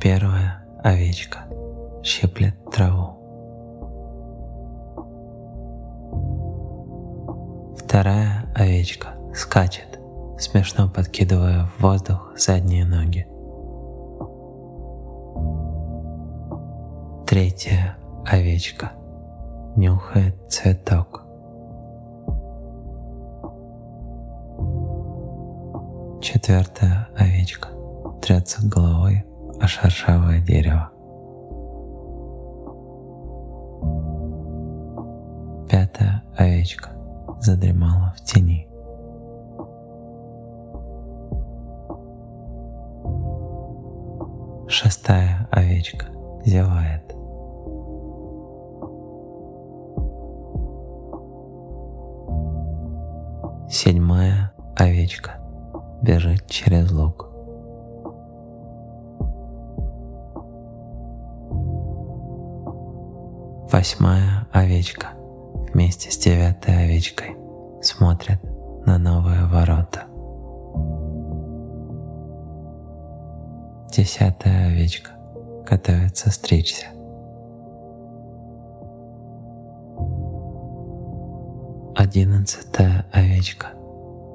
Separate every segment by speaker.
Speaker 1: Первая овечка щиплет траву. Вторая овечка скачет, смешно подкидывая в воздух задние ноги. Третья овечка нюхает цветок. Четвертая овечка трется головой шершавое дерево. Пятая овечка задремала в тени. Шестая овечка зевает. Седьмая овечка бежит через луг. Восьмая овечка вместе с девятой овечкой смотрят на новые ворота. Десятая овечка готовится стричься. Одиннадцатая овечка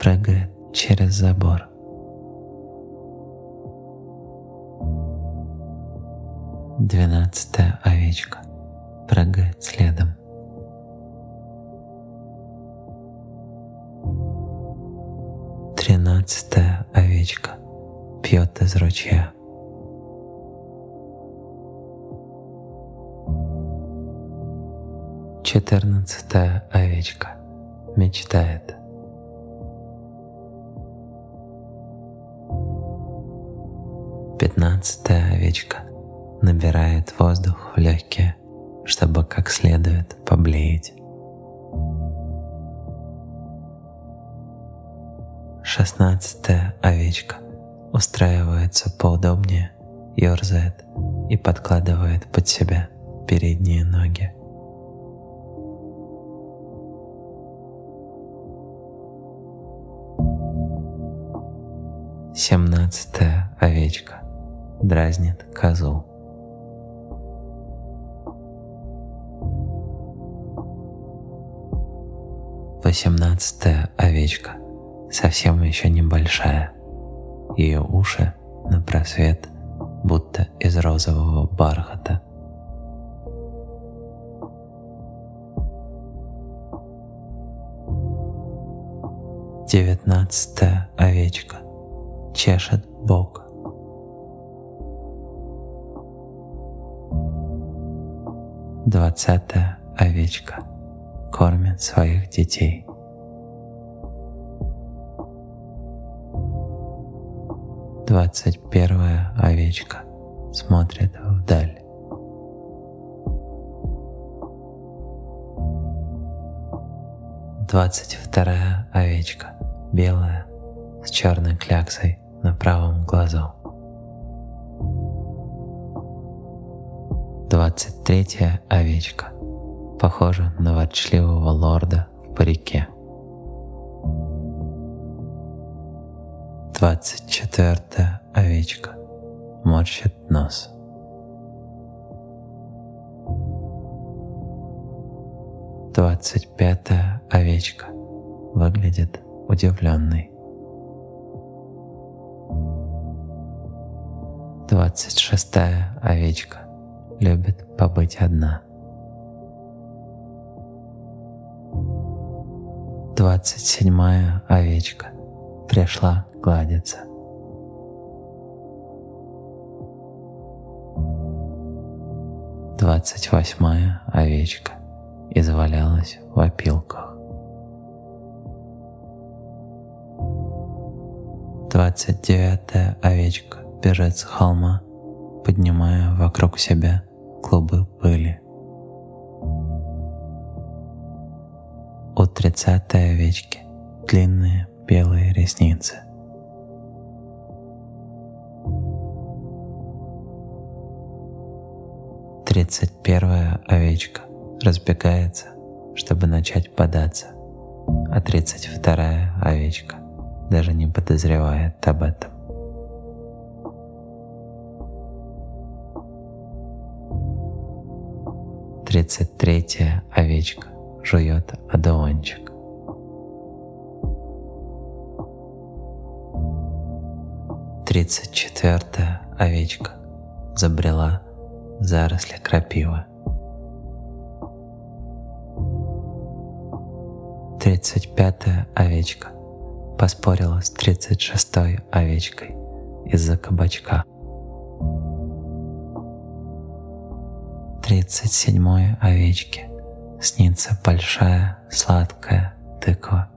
Speaker 1: прыгает через забор. Двенадцатая овечка прыгает следом. Тринадцатая овечка пьет из ручья. Четырнадцатая овечка мечтает. Пятнадцатая овечка набирает воздух в легкие, чтобы как следует поблеять. Шестнадцатая овечка устраивается поудобнее, ерзает и подкладывает под себя передние ноги. Семнадцатая овечка дразнит козу. Восемнадцатая овечка совсем еще небольшая. Ее уши на просвет, будто из розового бархата. Девятнадцатая овечка чешет бок. Двадцатая овечка кормит своих детей. Двадцать первая овечка смотрит вдаль. Двадцать вторая овечка, белая, с черной кляксой на правом глазу. Двадцать третья овечка, похожа на ворчливого лорда в парике. Двадцать четвертая овечка морщит нос. Двадцать пятая овечка выглядит удивленной. Двадцать шестая овечка любит побыть одна. Двадцать седьмая овечка пришла гладиться. Двадцать восьмая овечка извалялась в опилках. Двадцать девятая овечка бежит с холма, поднимая вокруг себя клубы пыли. под тридцатой овечки, длинные белые ресницы. Тридцать первая овечка разбегается, чтобы начать податься, а тридцать вторая овечка даже не подозревает об этом. Тридцать третья овечка жует одуванчик. Тридцать четвертая овечка забрела в заросли крапивы. Тридцать пятая овечка поспорила с тридцать шестой овечкой из-за кабачка. Тридцать седьмой овечке снится большая сладкая тыква.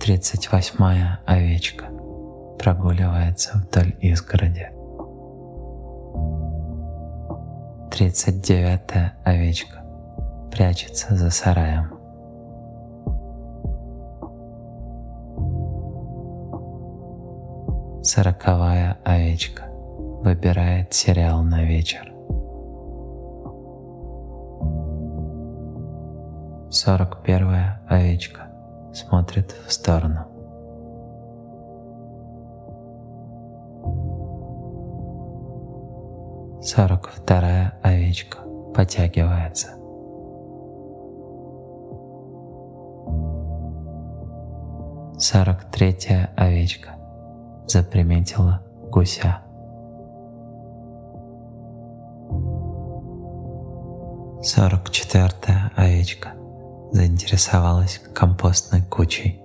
Speaker 1: Тридцать восьмая овечка прогуливается вдоль изгороди. Тридцать девятая овечка прячется за сараем. Сороковая овечка выбирает сериал на вечер. Сорок первая овечка смотрит в сторону. Сорок вторая овечка потягивается. Сорок третья овечка заприметила гуся. Сорок четвертая овечка заинтересовалась компостной кучей.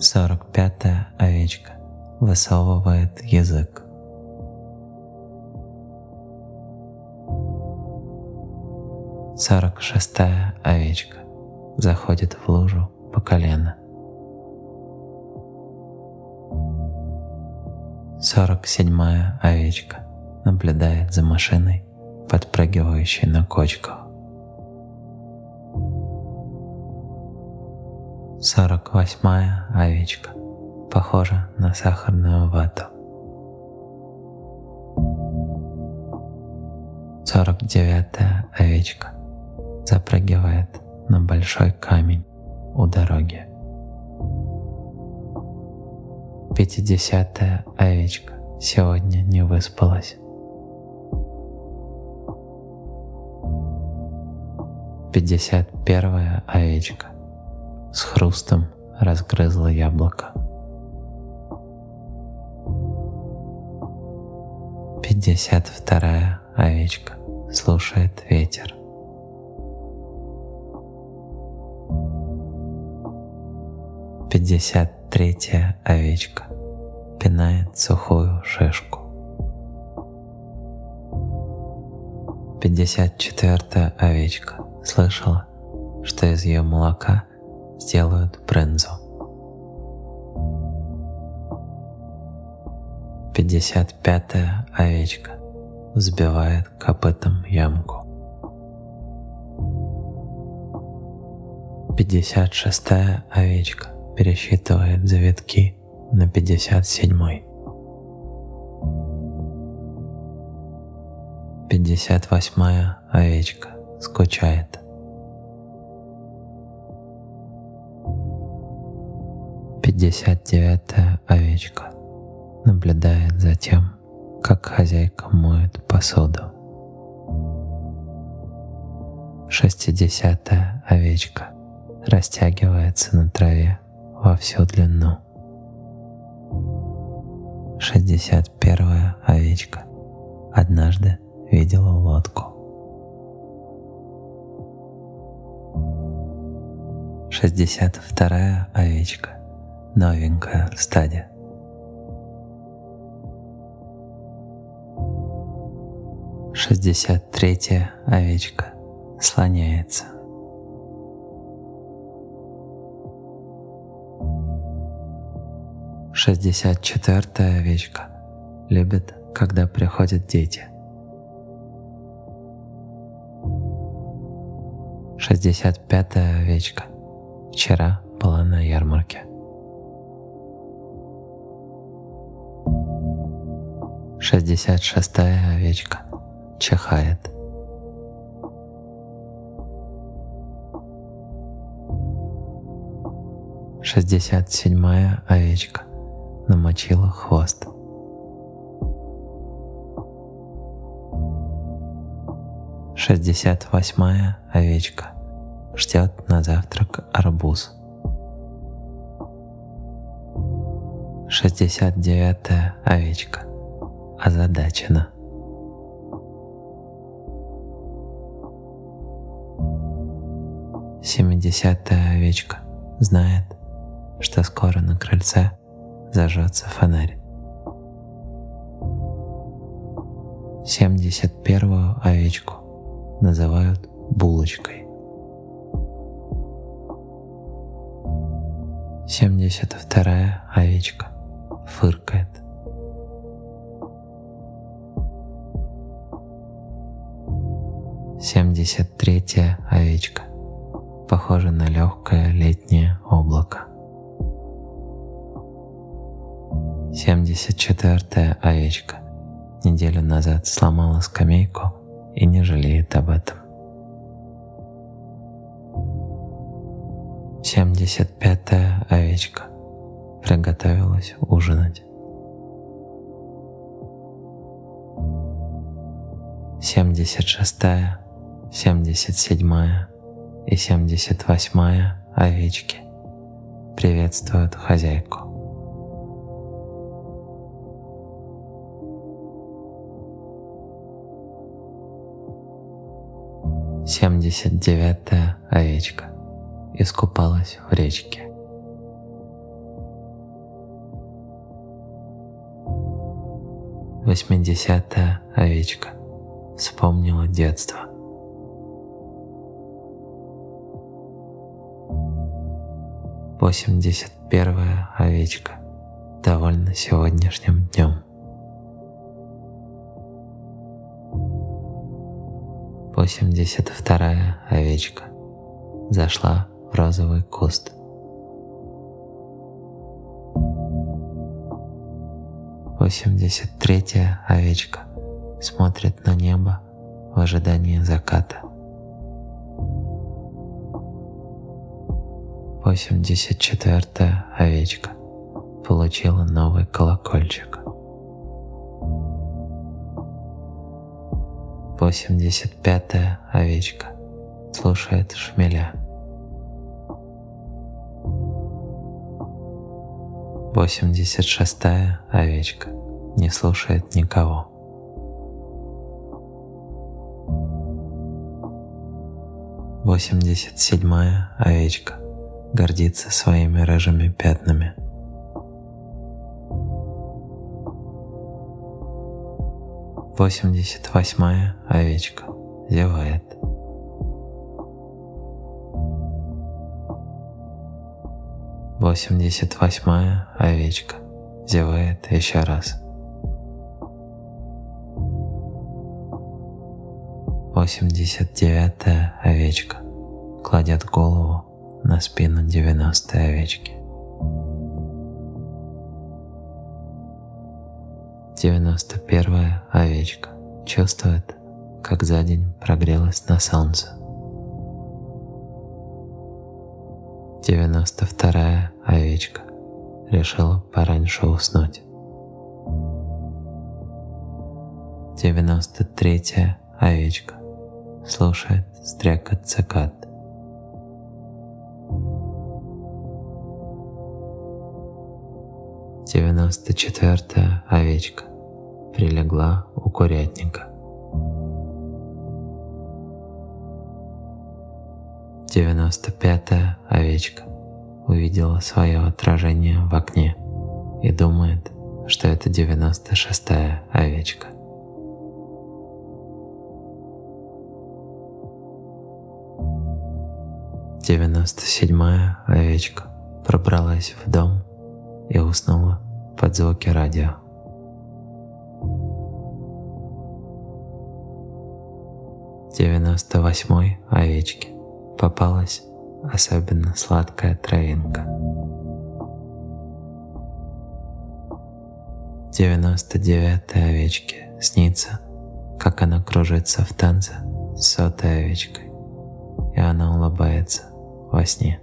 Speaker 1: Сорок пятая овечка высовывает язык. Сорок шестая овечка заходит в лужу по колено. Сорок седьмая овечка наблюдает за машиной, подпрыгивающей на кочках. Сорок восьмая овечка похожа на сахарную вату. Сорок девятая овечка запрыгивает на большой камень у дороги. Пятидесятая овечка сегодня не выспалась. Пятьдесят первая овечка с хрустом разгрызла яблоко. Пятьдесят вторая овечка слушает ветер. Пятьдесят третья овечка пинает сухую шишку. Пятьдесят четвертая овечка слышала, что из ее молока сделают брынзу. Пятьдесят пятая овечка взбивает копытом ямку. Пятьдесят шестая овечка пересчитывает завитки на пятьдесят седьмой. Пятьдесят восьмая овечка скучает. Пятьдесят девятая овечка наблюдает за тем, как хозяйка моет посуду. Шестидесятая овечка растягивается на траве во всю длину. Шестьдесят первая овечка однажды видела лодку. Шестьдесят вторая овечка новенькая в стаде. Шестьдесят третья овечка слоняется. Шестьдесят четвертая овечка любит, когда приходят дети. Шестьдесят пятая овечка вчера была на ярмарке. Шестьдесят шестая овечка чихает. Шестьдесят седьмая овечка намочила хвост. Шестьдесят восьмая овечка ждет на завтрак арбуз. Шестьдесят девятая овечка озадачена. Семидесятая овечка знает, что скоро на крыльце зажжется фонарь. Семьдесят первую овечку называют булочкой. Семьдесят вторая овечка фыркает. Семьдесят третья овечка похожа на легкое летнее облако. Семьдесят четвертая овечка неделю назад сломала скамейку и не жалеет об этом. 75-я овечка приготовилась ужинать. 76-я, 77-я и 78-я овечки приветствуют хозяйку. Семьдесят девятая овечка искупалась в речке. Восьмидесятая овечка вспомнила детство. Восемьдесят первая овечка довольна сегодняшним днем. 82-я овечка зашла в розовый куст. Восемьдесят третья овечка смотрит на небо в ожидании заката. Восемьдесят четвертая овечка получила новый колокольчик. 85-я овечка слушает шмеля. 86-я овечка не слушает никого. Восемьдесят седьмая овечка гордится своими рыжими пятнами – Восемьдесят восьмая овечка зевает. Восемьдесят восьмая овечка зевает еще раз. Восемьдесят девятая овечка кладет голову на спину девяностой овечки. 91 овечка чувствует, как за день прогрелась на солнце. 92 овечка решила пораньше уснуть. 93 овечка слушает стрекот цикад. Девяносто четвертая овечка прилегла у курятника. Девяносто пятая овечка увидела свое отражение в окне и думает, что это девяносто шестая овечка. Девяносто седьмая овечка пробралась в дом и уснула под звуки радио. 98-й овечке попалась особенно сладкая травинка. 99-й овечке снится, как она кружится в танце с сотой овечкой, и она улыбается во сне.